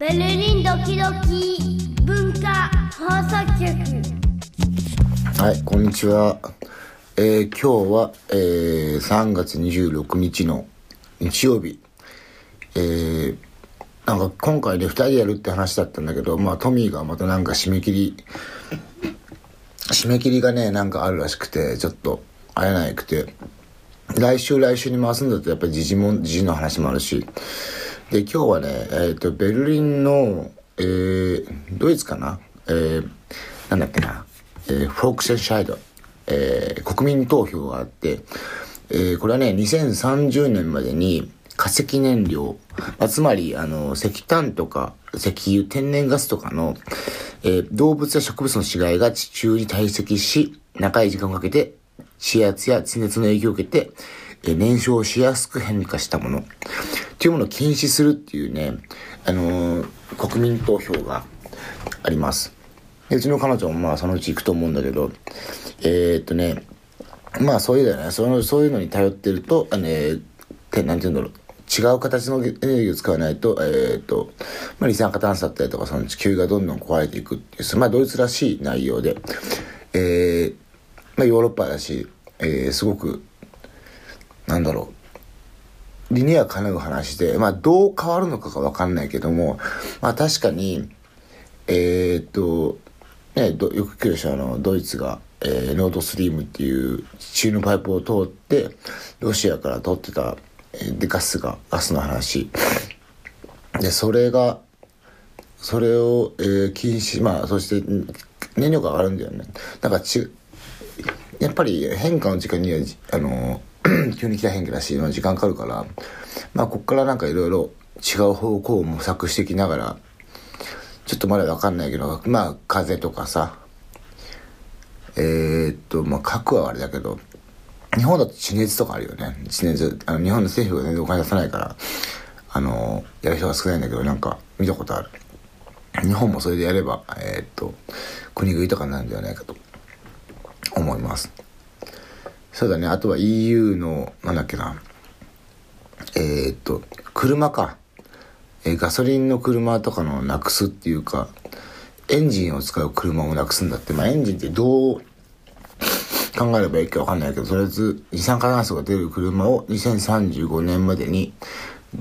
ベルリンドキドキ文化放送局はい、こんにちは。えー今日は、えー3月26日の日曜日。えーなんか今回ね、2人でやるって話だったんだけど、まあトミーがまたなんか締め切り、締め切りがね、なんかあるらしくて、ちょっと会えなくて、来週来週に回すんだとやっぱり時事も、時事の話もあるし、で、今日はね、えっ、と、ベルリンの、えー、ドイツかな？えー、なんだっけな、えー、フォークセンシャイド、えー、国民投票があって、えー、これはね、2030年までに化石燃料、まあ、つまり、あの、石炭とか石油、天然ガスとかの、えー動物や植物の死骸が地中に堆積し、長い時間をかけて、地圧や地熱の影響を受けて、燃焼しやすく変化したもの。っていうものを禁止するっていうね、あのー国民投票があります。うちの彼女もまあそのうち行くと思うんだけど、えー、っとね、まあそういうだよね、その、そういうのに頼ってると、あのね、てなんて言うんだろう。違う形のエネルギーを使わないと、えー、っと、まあ、二酸化炭素だったりとか、その地球がどんどん壊れていくっていう、まあ、ドイツらしい内容で、えー、まあ、ヨーロッパだし、えー、すごく、なんだろう、理にはかなう話で、まあ、どう変わるのかがわかんないけども、まあ、確かに、えー、っと、ね、どよく聞くでしょ、あの、ドイツが、えーノードスリームっていう地中のパイプを通って、ロシアから取ってた、えーで、ガスが、ガスの話。で、それが、それを、えー禁止、まあ、そして、燃料が上がるんだよね。だからち、やっぱり変化の時間には、あの、急に来た変化だし、まあ時間かかるから、まあ、こっからなんかいろいろ違う方向を模索してきながら、ちょっとまだわかんないけど、まあ、風とかさ、えー、っと、まあ、核はあれだけど、日本だと地熱とかあるよね。地熱、あの、日本の政府が全然お金出さないから、あの、やる人が少ないんだけど、なんか、見たことある。日本もそれでやれば、えーっと、国食いとかになるんではないかと、思います。そうだね、あとは EU の、なんだっけな、えーっと、車か。えーガソリンの車とかのなくすっていうか、エンジンを使う車をなくすんだって、まあエンジンってどう考えればいいかわかんないけど、とりあえず二酸化炭素が出る車を2035年までに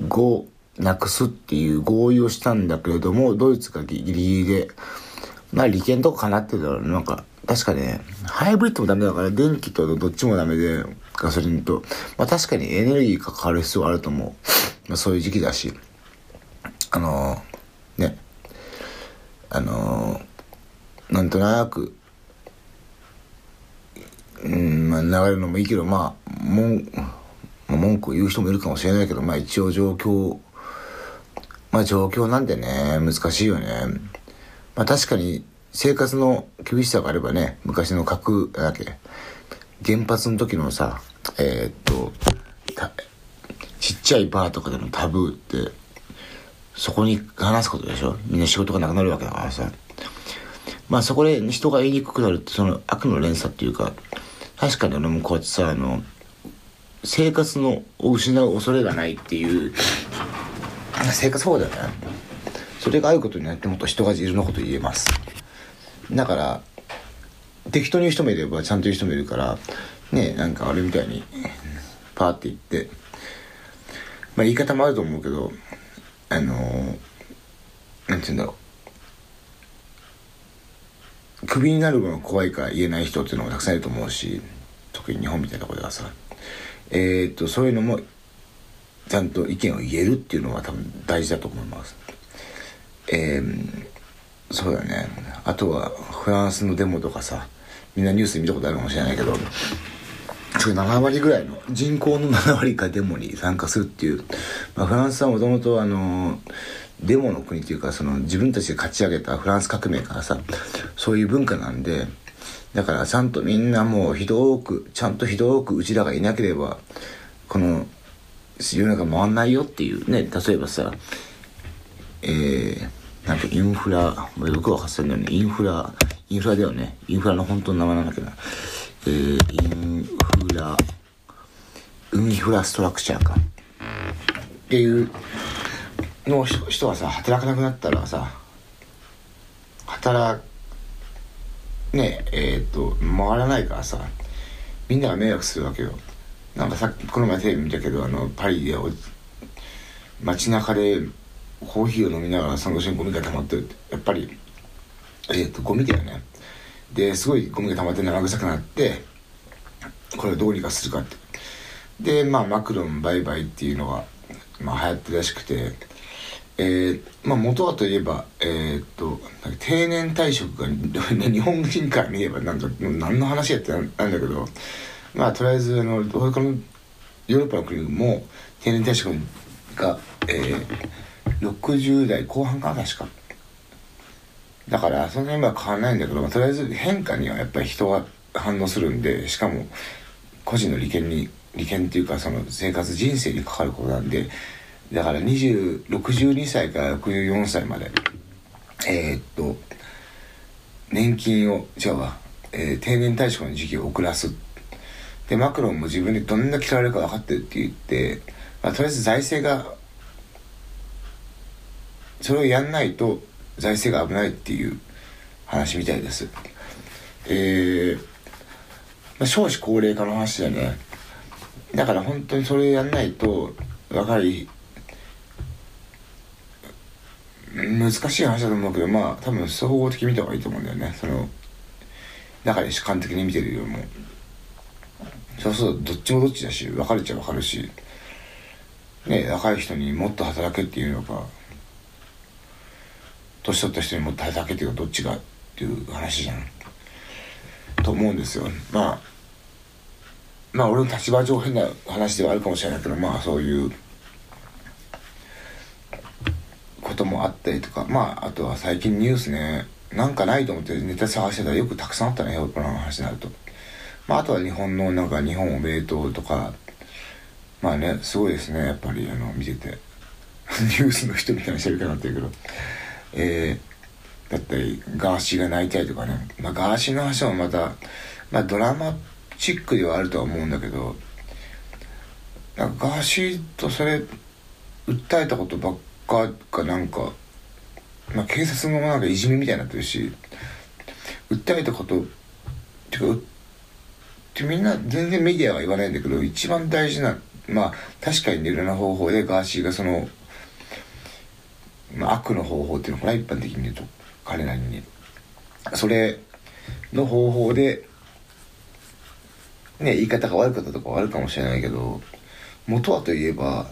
5なくすっていう合意をしたんだけれども、ドイツがギリギリで、まあ利権とかかなってたら、なんか、確かにね、ハイブリッドもダメだから、電気とどっちもダメで、ガソリンと。まあ確かにエネルギーがかかる必要があると思う。まあそういう時期だし。あのーね、あのーなんとなく、うん、まあ流れるのもいいけど、まあ、文、まあ文句を言う人もいるかもしれないけど、まあ一応状況、まあ状況なんでね、難しいよね。まあ確かに生活の厳しさがあればね、昔の核、だっけ、原発の時のさ、えーっと、ちっちゃいバーとかでのタブーって、そこに話すことでしょ？みんな仕事がなくなるわけだからさ。まあそこで人が言いにくくなるってその悪の連鎖っていうか、確かに俺もこうやってさ、あの、生活のを失う恐れがないっていう、生活保護だよね。それがあることによってもっと人がいろんなこと言えます。だから、適当に言う人もいればちゃんと言う人もいるから、ねなんかあれみたいに、パーって言って、まあ言い方もあると思うけど、あのー、なんて言うんだろう。クビになるのが怖いから言えない人っていうのもたくさんいると思うし、特に日本みたいなところではさ。えー、っと、そういうのも、ちゃんと意見を言えるっていうのは多分大事だと思います。えー、そうだね。あとは、フランスのデモとかさ、みんなニュース見たことあるかもしれないけど、それ7割ぐらいの人口の7割がデモに参加するっていう、まあ、フランスはもともとあのデモの国っていうかその自分たちで勝ち上げたフランス革命からさそういう文化なんでだからちゃんとみんなもうひどくちゃんとひどくうちらがいなければこの世の中回んないよっていうね例えばさえー、なんかインフラ、よくわかってんだよね。インフラ、インフラだよね。インフラの本当の名前なんだけな。えー、インフラ、インフラストラクチャーか。っていうの人人がさ働かなくなったらさ働ねえーっと回らないからさみんなが迷惑するわけよなんかさっきこの前テレビ見たけどあのパリで街中でコーヒーを飲みながらその後ろにゴミが溜まってるって。やっぱりえーっとゴミだよね。ですごいゴミが溜まって生臭くなってこれをどうにかするかって。でまあマクロンバイバイっていうのが、まあ、流行ってるらしくてえーまあ、元はといえば、えーっと定年退職が 日本人から見ればなんか何の話やってなんなんだけどまあとりあえずあの他のヨーロッパの国も定年退職が、えー、60代後半か確か。だからその辺は変わらないんだけど、まあ、とりあえず変化にはやっぱり人が反応するんでしかも個人の利権に利権っていうかその生活人生にかかることなんで。だから62歳から64歳までえー、っと年金を違うわ、えー定年退職の時期を遅らす。でマクロンも自分でどんな嫌われるか分かってるって言って、まあ、とりあえず財政がそれをやんないと財政が危ないっていう話みたいです。えー、まあ、少子高齢化の話だよね。だから本当にそれやんないと若い難しい話だと思うけどまあ多分総合的に見た方がいいと思うんだよね。そのだから主観的に見てるよりも。そうするとどっちもどっちだし分かれちゃ分かるし。ね若い人にもっと働けっていうのか年取った人にもっと働けっていうかどっちがっていう話じゃんと思うんですよ。まあまあ俺の立場上変な話ではあるかもしれないけどまあそういうこともあったりとかまああとは最近ニュースねなんかないと思ってネタ探してたらよくたくさんあったねヨーロッパの話になると。まああとは日本のなんか日本おめでとかまあねすごいですねやっぱりあの見てて。ニュースの人みたいな喋り方になってるけど。えー、だったりガーシーが泣いたりとかね。まあガーシーの話もまたまあドラマチックではあるとは思うんだけどなんかガーシーとそれ訴えたことばっかがなんか、まあ、警察のなんかいじめみたいになってるし訴えたことっていうかってみんな全然メディアは言わないんだけど一番大事なまあ確かにいろんな方法でガーシーがその、悪の方法っていうのかな一般的に言うと彼なりに。それの方法でね言い方が悪かったとかはあるかもしれないけど元はといえば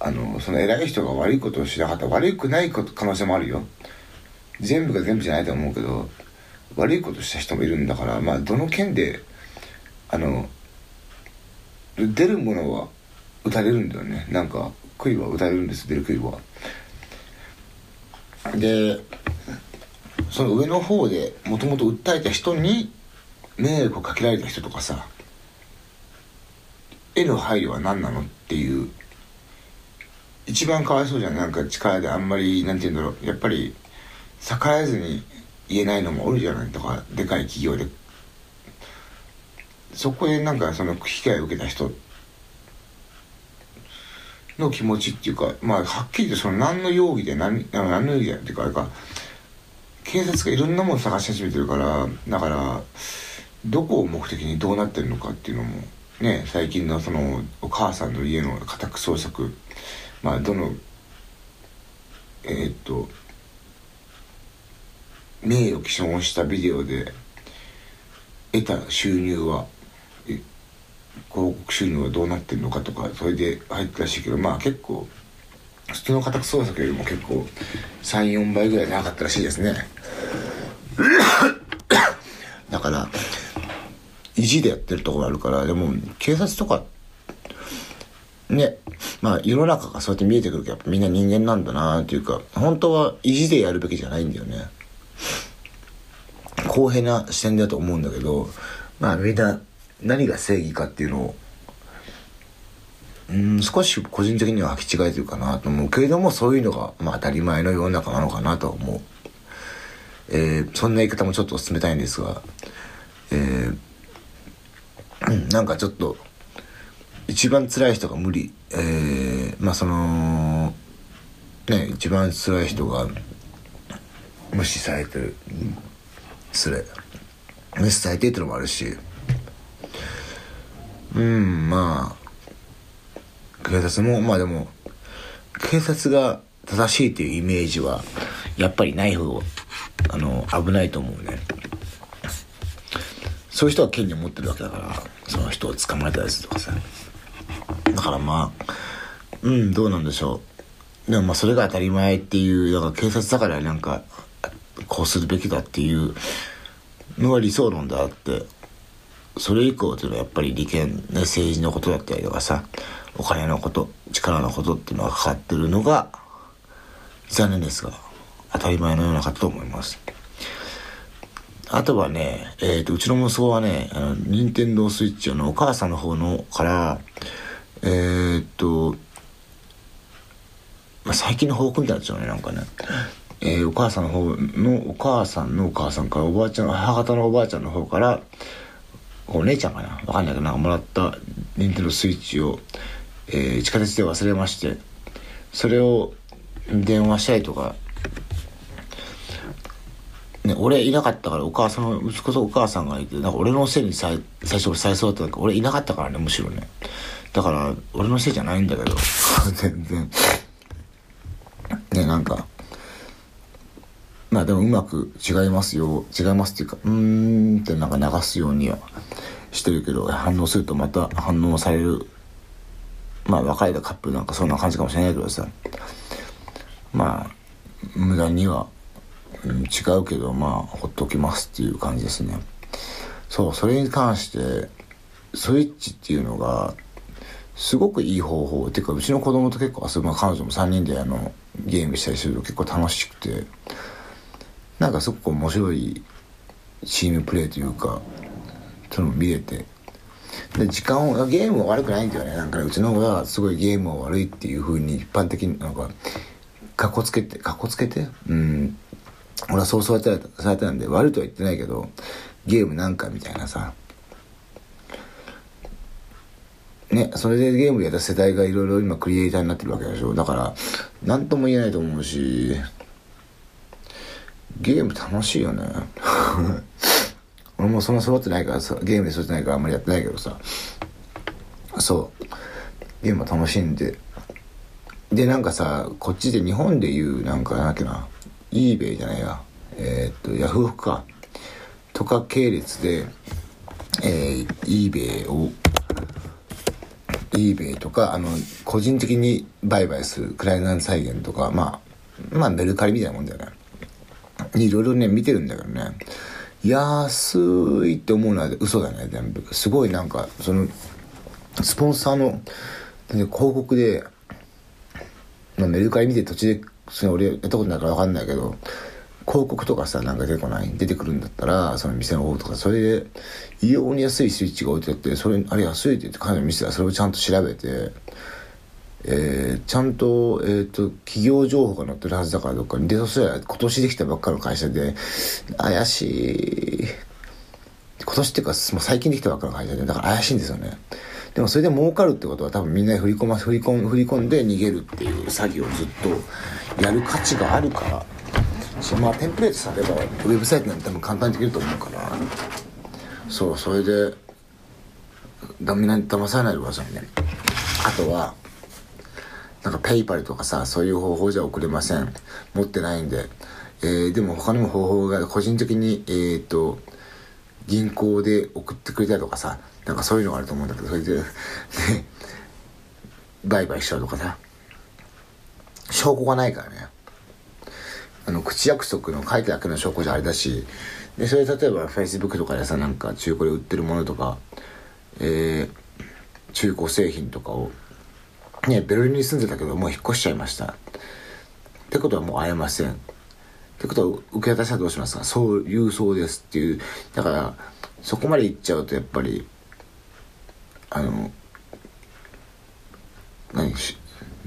あのその偉い人が悪いことをしなかった悪くないこと可能性もあるよ。全部が全部じゃないと思うけど悪いことした人もいるんだからまあどの件であの出るものは打たれるんだよね。なんか杭は打たれるんです出る杭は。でその上の方でもともと訴えた人に迷惑をかけられた人とかさへの配慮は何なのっていう一番かわいそうじゃん。なんか力であんまりなんて言うんだろう。やっぱり逆らえずに言えないのもおるじゃない。とかでかい企業で。そこでなんかその被害を受けた人の気持ちっていうかまあはっきり言ってその何の容疑で何何の容疑でっていうかあれか警察がいろんなもの探し始めてるからだからどこを目的にどうなってるのかっていうのもね最近のそのお母さんの家の家宅捜索まあどのえーっと名誉毀損をしたビデオで得た収入は広告収入はどうなってるのかとかそれで入ったらしいけどまあ結構普通の家宅捜索よりも結構34倍ぐらい長かったらしいですね。だから意地でやってるところあるからでも警察とかねまあ世の中がそうやって見えてくるけどやっぱみんな人間なんだなっていうか本当は意地でやるべきじゃないんだよね。公平な視点だと思うんだけどまあみんな何が正義かっていうのをうん少し個人的には履き違えてるかなと思うけれどもそういうのが、まあ、当たり前の世の中なのかなと思う、えーそんな言い方もちょっと冷たいんですがえーなんかちょっと一番辛い人が無理。えーまあそのね一番辛い人が無視されてるそれ無視されてるってのもあるしうんまあ警察もまあでも警察が正しいっていうイメージはやっぱりない方あの危ないと思うね。そういう人は権利を持ってるわけだからその人を捕まえたりすとかさ。だからまあうんどうなんでしょう。でもまあそれが当たり前っていうだから警察だからなんかこうするべきだっていうのが理想論であってそれ以降っていうのはやっぱり利権、ね、政治のことだったりとかさお金のこと力のことっていうのがかかってるのが残念ですが当たり前のようなかと思います。あとはね、えーと、うちの息子はねあの任天堂スイッチのお母さんの方のからえー、っと、まあ、最近の報告みたいなやつよねなんかね。えー、お母さんの方のお母さんのお母さんからおばあちゃん母方のおばあちゃんの方からお姉ちゃんかな？わかんないけどなんかもらった任天堂スイッチを、えー、地下鉄で忘れましてそれを電話したりとかね、俺いなかったからお母さん息子とお母さんがいてなんか俺のせいに最最初最初だったんだけど俺いなかったからねむしろね。だから俺のせいじゃないんだけど 全然。ねなんかまあでもうまく違いますよ。違いますっていうかうーんってなんか流すようにはしてるけど反応するとまた反応される。まあ別れたカップルなんかそんな感じかもしれないけどさ。まあ無駄にはうん、違うけどまあほっときますっていう感じですね。そうそれに関してスイッチっていうのがすごくいい方法。っていうかうちの子供と結構遊ぶ、まあ、彼女も3人であのゲームしたりすると結構楽しくて。なんかすごく面白いチームプレーというかそのも見れて。で時間をゲームは悪くないんだよね。なんかうちの子がすごいゲームは悪いっていうふうに一般的になんかかっこつけてかっこつけて？うん。俺はそうされてされたんで悪いとは言ってないけどゲームなんかみたいなさ。ねそれでゲームやった世代がいろいろ今クリエイターになってるわけでしょ。だから何とも言えないと思うし。ゲーム楽しいよね。俺もそんな育ってないからさゲームで育ってないからあんまりやってないけどさ。そう。ゲームは楽しんで。でなんかさこっちで日本でいうなんかなんだっけな。eBay じゃないや、えー、っと、ヤフオクか、とか系列で、えー、eBay を、eBay とか、あの、個人的に売買するクライアント再現とか、まあ、まあ、メルカリみたいなもんだよね。いろいろね、見てるんだけどね。安いって思うのは嘘だね、全部。すごいなんか、その、スポンサーの、広告で、メルカリ見て途中でそれ俺やったことないから分かんないけど広告とかさなんか出てこない出てくるんだったらその店の方とかそれで異様に安いスイッチが置いてあってそれあれ安いって言って彼女見せたらそれをちゃんと調べてえー、ちゃんと,、えーと、企業情報が載ってるはずだからどっかにでそしたら今年できたばっかの会社で怪しい。今年っていうかもう最近できたばっかの会社でだから怪しいんですよね。でもそれで儲かるってことは多分みんな振り込ま振り込振り込んで逃げるっていう作業をずっとやる価値があるからまあテンプレートさればウェブサイトなんて多分簡単にできると思うから。そうそれでダメなに騙されないでくださいね。あとはなんかペイパルとかさそういう方法じゃ送れません。持ってないんで。えー、でも他にも方法が個人的にえっ、ー、と銀行で送ってくれたりとかさなんかそういうのがあると思うんだけどそれでね売買しちゃうとかさ。証拠がないからね。あの口約束の書いてだけの証拠じゃあれだしでそれ例えば Facebook とかでさなんか中古で売ってるものとかえー、中古製品とかをねベルリンに住んでたけどもう引っ越しちゃいました。ってことはもう会えません。ってことは受け渡しはどうしますか？そういうそうですっていう。だからそこまで行っちゃうとやっぱりあの何し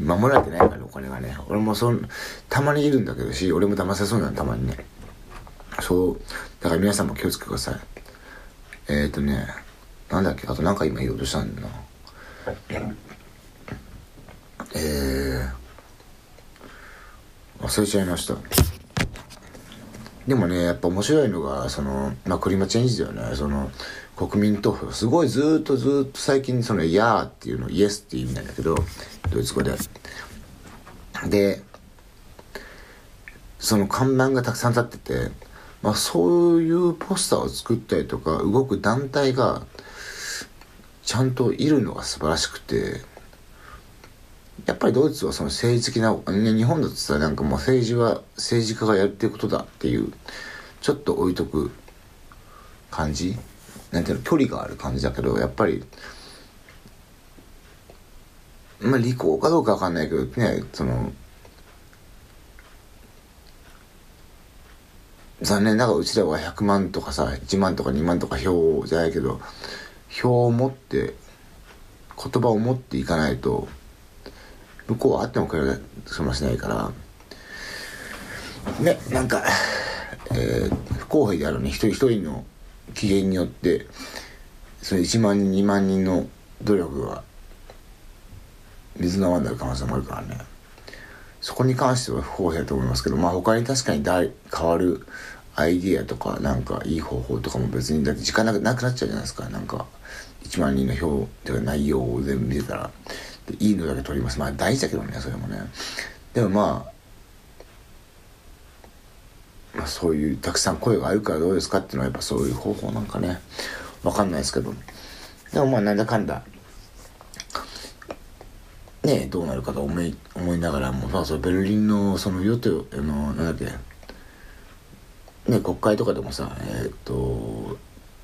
守られてないからお金がね。俺もそんたまにいるんだけどし俺も騙せそうなのたまにね。そう。だから皆さんも気をつけてください。えっ、ー、とねなんだっけ？あとなんか今言おうとしたんだな。え忘れちゃいました。でもねやっぱ面白いのがそのまあクリマチェンジだよね。その国民投票。すごいずっとずっと最近その「やー」っていうの「イエス」っていう意味なんだけどドイツ語で。でその看板がたくさん立ってて、まあ、そういうポスターを作ったりとか動く団体がちゃんといるのが素晴らしくてやっぱりドイツはその政治的な、ね、日本だとさなんかもう政治は政治家がやってることだっていうちょっと置いとく感じ？なんていうの距離がある感じだけどやっぱりまあ利口かどうかわかんないけどねその残念ながらうちらは100万とかさ1万とか2万とか票じゃないけど票を持って言葉を持っていかないと向こうはあってもくれそもしないから。ねなんか、えー、不公平であるね一人一人の機嫌によってその1万人2万人の努力が水の泡になる可能性もあるからね。そこに関しては不公平だと思いますけどまあ他に確かに変わるアイディアとかなんかいい方法とかも別にだって時間なくなっちゃうじゃないですか。なんか1万人の票というか内容を全部見てたら。いいのだけ取ります。まあ大事だけどねそれもね。でもまあまあそういうたくさん声があるからどうですかっていうのはやっぱそういう方法なんかね。わかんないですけど。でもまあなんだかんだ。ねどうなるかと思い思いながらもまあそのベルリンのその与党あのなんだっけ。ね国会とかでもさえっ、と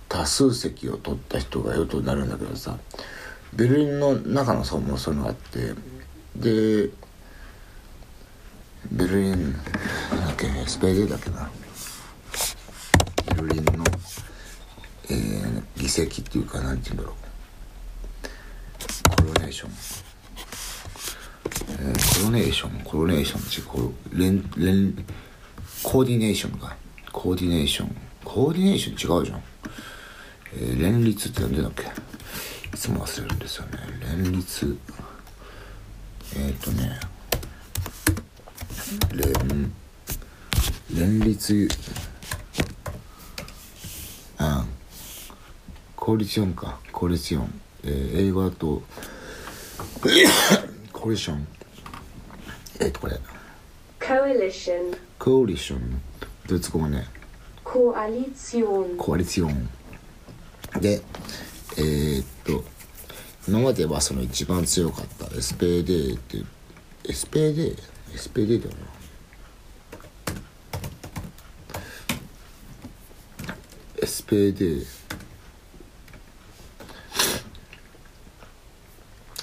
多数席を取った人が与党になるんだけどさ。ベルリンの中の層もそういうのがあってでベルリンなんだっけスペーデだっけな。ベルリンの、えー、議席っていうか何て言うんだろう。コロネーション、えー、コロネーションコロネーション違う連連コーディネーションか。コーディネーション。コーディネーション違うじゃん、えー、連立って何でだっけ？いつも忘れるんですよね。連立。えっ、ー、とね。連連立。あコーリションか。コーリション、えー、英語だと。コーリション。えっ、ー、とこれ。Coalition コーリション。ドイツ語はね Koalition コアリション。でえー、っと今まではその一番強かった SPD っていう SPD?SPD SPD だよな SPD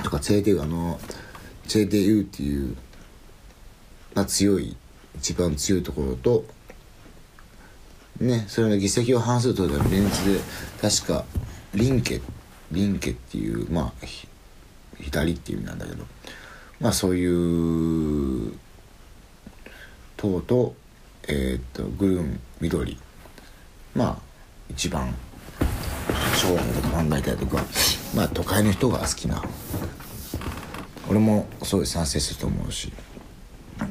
とか CDU あの CDU っていうが強い一番強いところとねそれの議席を半数取るため連立で確かリンケリンケっていうまあ左っていう意味なんだけどまあそういう党とえっ、とグルーン緑まあ一番将来のこと考えたりとかまあ都会の人が好きな。俺もそう賛成すると思うし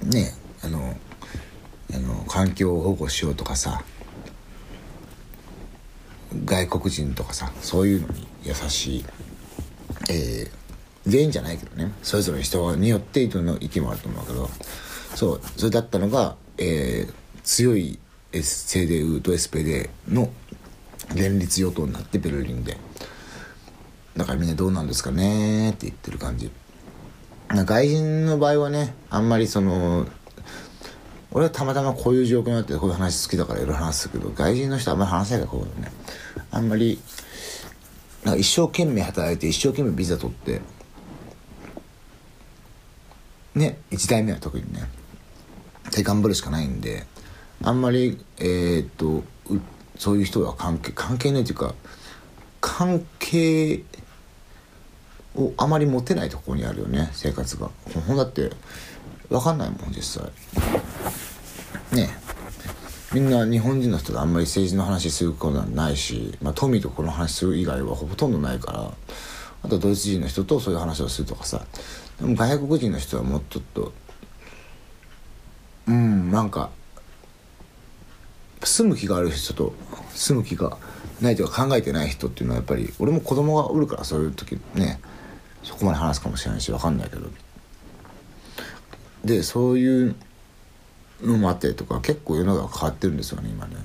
ねあのあの環境を保護しようとかさ外国人とかさそういうのに優しい、えー、全員じゃないけどね。それぞれ人によって人の意見もあると思うけど。そうそれだったのが、えー、強い CDU と SPD の連立与党になってベルリンで。だからみんなどうなんですかねって言ってる感じ。外人の場合はねあんまりその俺はたまたまこういう状況になってこういう話好きだからいろいろ話すけど外人の人はあんまり話せないからこういうのね。あんまりなんか一生懸命働いて一生懸命ビザ取ってね1代目は特にねで頑張るしかないんであんまりえー、っとそういう人は関係関係ないというか関係をあまり持てないところにあるよね生活が。ほんだって分かんないもん実際。ねみんな日本人の人とあんまり政治の話することはないし、まあ、富とこの話する以外はほとんどないからあとドイツ人の人とそういう話をするとかさ。でも外国人の人はもうちょっとうんなんか住む気がある人と住む気がないとか考えてない人っていうのはやっぱり俺も子供がおるからそういう時ねそこまで話すかもしれないし分かんないけど。でそういうのもあったりとか結構世の中変わってるんですよね今ね。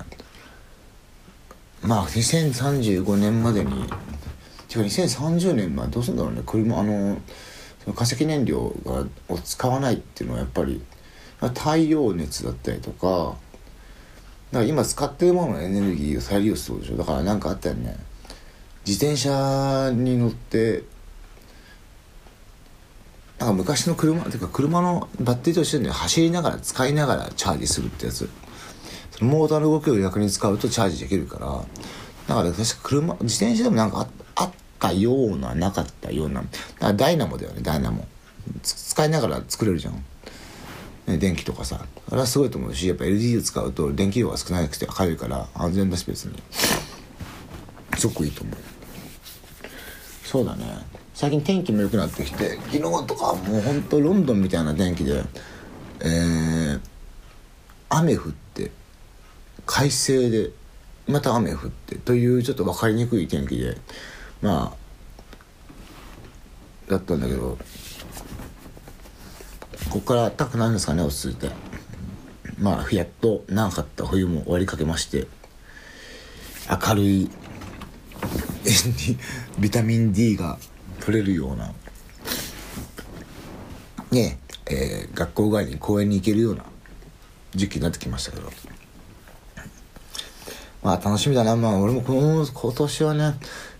まあ2035年までに違う2030年までどうするんだろうね。車あのその化石燃料がを使わないっていうのはやっぱり太陽熱だったりとかだから今使ってるもののエネルギーを再利用するでしょ。だから何かあったよね。自転車に乗ってなんか昔の車っていうか車のバッテリーと一緒に走りながら使いながらチャージするってやつ。そのモーターの動きを逆に使うとチャージできるから。だから確か車自転車でもなんかああったようななかったような。だからダイナモだよねダイナモ。使いながら作れるじゃん。ね、電気とかさ。あれはすごいと思うしやっぱ LED 使うと電気量が少なくて明るいから安全だし別に。すごくいいと思う。そうだね。最近天気も良くなってきて昨日とかもうほんとロンドンみたいな天気でえー、雨降って快晴でまた雨降ってというちょっと分かりにくい天気でまあだったんだけどここから暖かくなるんですかね落ち着いて。まあやっと長かった冬も終わりかけまして明るい ビタミン D が取れるようなねえー、学校帰りに公園に行けるような時期になってきましたけど。まあ楽しみだな。まあ俺もこの今年はね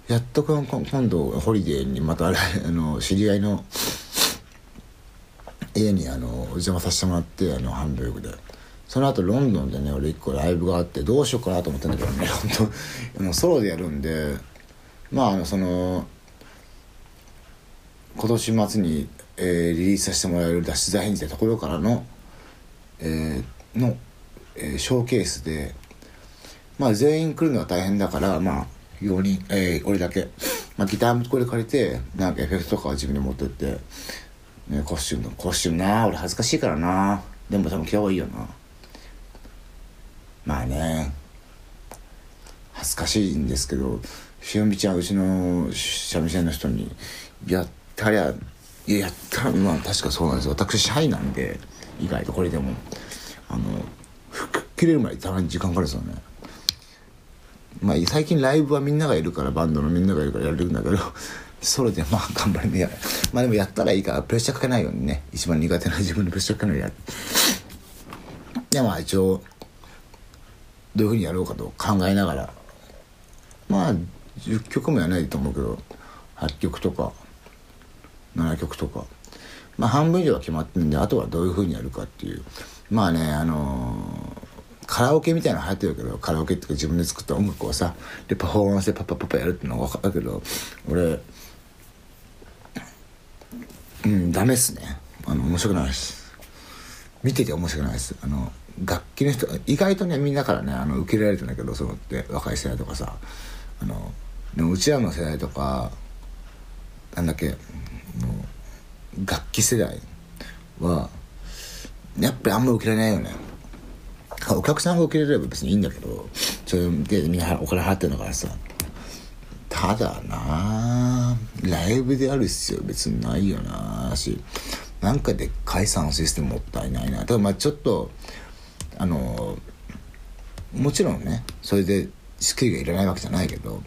やっと今度ホリデーにまたあれ、あの知り合いの家にあのお邪魔させてもらってあのハンブルグで。その後ロンドンでね俺一個ライブがあってどうしようかなと思ったんだけどね本当もうソロでやるんでまああのその今年末に、えー、リリースさせてもらえる脱出大変ってところからの、えー、の、えー、ショーケースでまあ全員来るのは大変だからまあ4人、えー、俺だけ、まあ、ギターもこれ借りてなんかエフェクトとかは自分で持ってってね、コスチュームコスチュームな俺恥ずかしいからな。でも多分着た方がいいよな。まあね恥ずかしいんですけどしおみちゃんうちの三味線の人に「やったりゃいややったまあ確かそうなんです私シャイなんで意外とこれでもあの服切れるまでたまに時間かかるんですよね。まあ最近ライブはみんながいるからバンドのみんながいるからやれるんだけどソロでまあ頑張りねやまあでもやったらいいからプレッシャーかけないようにね。一番苦手な自分にプレッシャーかけないようにやる。でまあ一応どういうふうにやろうかと考えながら。まあ10曲もやらないと思うけど8曲とか。7曲とか。まあ半分以上は決まってるんであとはどういうふうにやるかっていう。まあねあのー、カラオケみたいなの流行ってるけどカラオケっていうか自分で作った音楽をさでパフォーマンスでパパパパやるっていうのは分かるけど俺うんダメっすね。あの面白くないです。見てて面白くないです。あの楽器の人意外とねみんなからねあの受け入れられてんだけどそのって若い世代とかさ。あのでもうちらの世代とかなんだっけ楽器世代はやっぱりあんま受けられないよね。お客さんが受け入れれば別にいいんだけどそれでみんなお金払ってるんだからさただなライブである必要別にないよなしなんかで解散システムもったいないな。ただまあちょっとあのもちろんねそれでスキルがいらないわけじゃないけど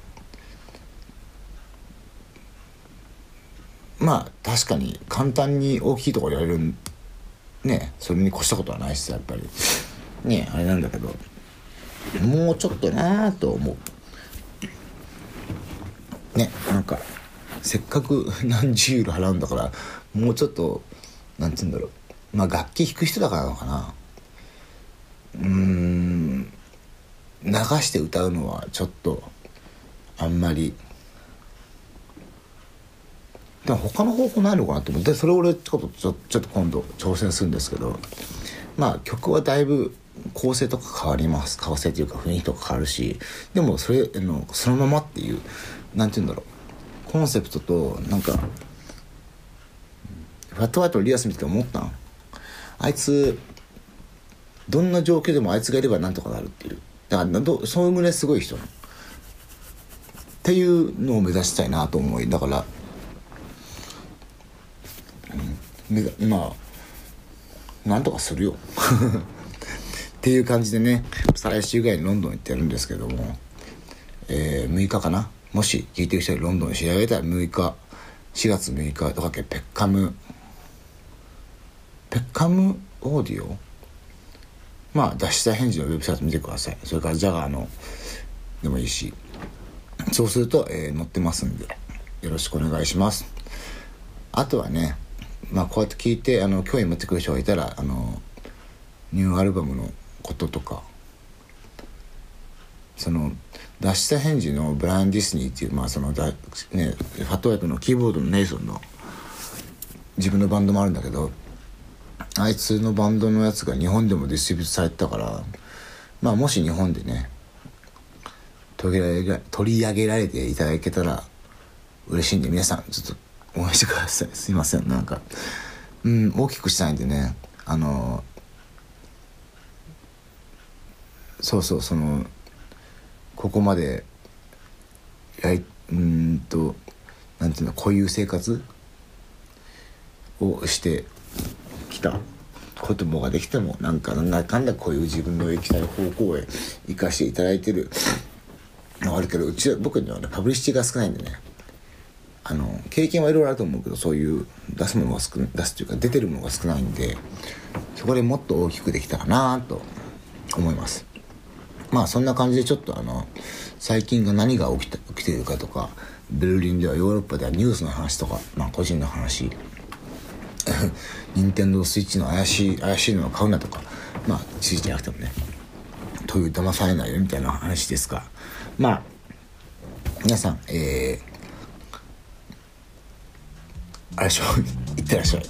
まあ確かに簡単に大きいとこやれるねそれに越したことはないしやっぱり。ねあれなんだけど。もうちょっとなあと思う。ねなんかせっかく何十ユーロ払うんだからもうちょっとなんて言うんだろう。まあ楽器弾く人だからなのかな。うーん流して歌うのはちょっとあんまりでも他の方法ないのかなと思ってそれ俺ちょっとちょちょっと今度挑戦するんですけどまあ曲はだいぶ構成とか変わります。構成というか雰囲気とか変わるしでもそれのそのままっていうなんて言うんだろう。コンセプトとなんかファットワイトリアス見てて思ったんあいつどんな状況でもあいつがいればなんとかなるっていう。だからどそのぐらいすごい人っていうのを目指したいなと思いだから、うん、めがまあなんとかするよ。っていう感じでね再来週ぐらいにロンドン行ってるんですけども、えー、6日かな？もし聞いてる人にロンドンに調べたら6日4月6日とかけペッカム。ペッカムオーディオ？まあ脱出返事のウェブサイト見てください。それからジャガーのでもいいし。そうすると、えー載ってますんでよろしくお願いします。あとはねまあこうやって聞いてあの興味持ってくる人がいたらあのニューアルバムのこととかその脱出返事のブラン・ディスニーっていうまあそのだ、ね、ファットワイクのキーボードのネイソンの自分のバンドもあるんだけどあいつのバンドのやつが日本でもディストリビュートされてたからまあもし日本でね取り上げら取り上げられていただけたら嬉しいんで皆さんちょっと応援してください。すいませんなんか。うん大きくしたいんでね。あのそうそうそのここまでやいうーんとなんていうのこういう生活？をしてきた？子供ができてもなんかなんだかんだこういう自分の行きたい方向へ生かしていただいてるのはあるけどうちは僕にはねパブリシティが少ないんでねあの経験はいろいろあると思うけどそういう出すものが少出すというか出てるものが少ないんでそこでもっと大きくできたらなと思います。まあそんな感じでちょっとあの最近が何が起きた起きているかとかベルリンではヨーロッパではニュースの話とかまあ個人の話任天堂スイッチの怪しい怪しいのを買うなとかまあスイッチじゃなくてもねという騙されないよみたいな話ですがまあ皆さんえー、あれでしょ？いってらっしゃい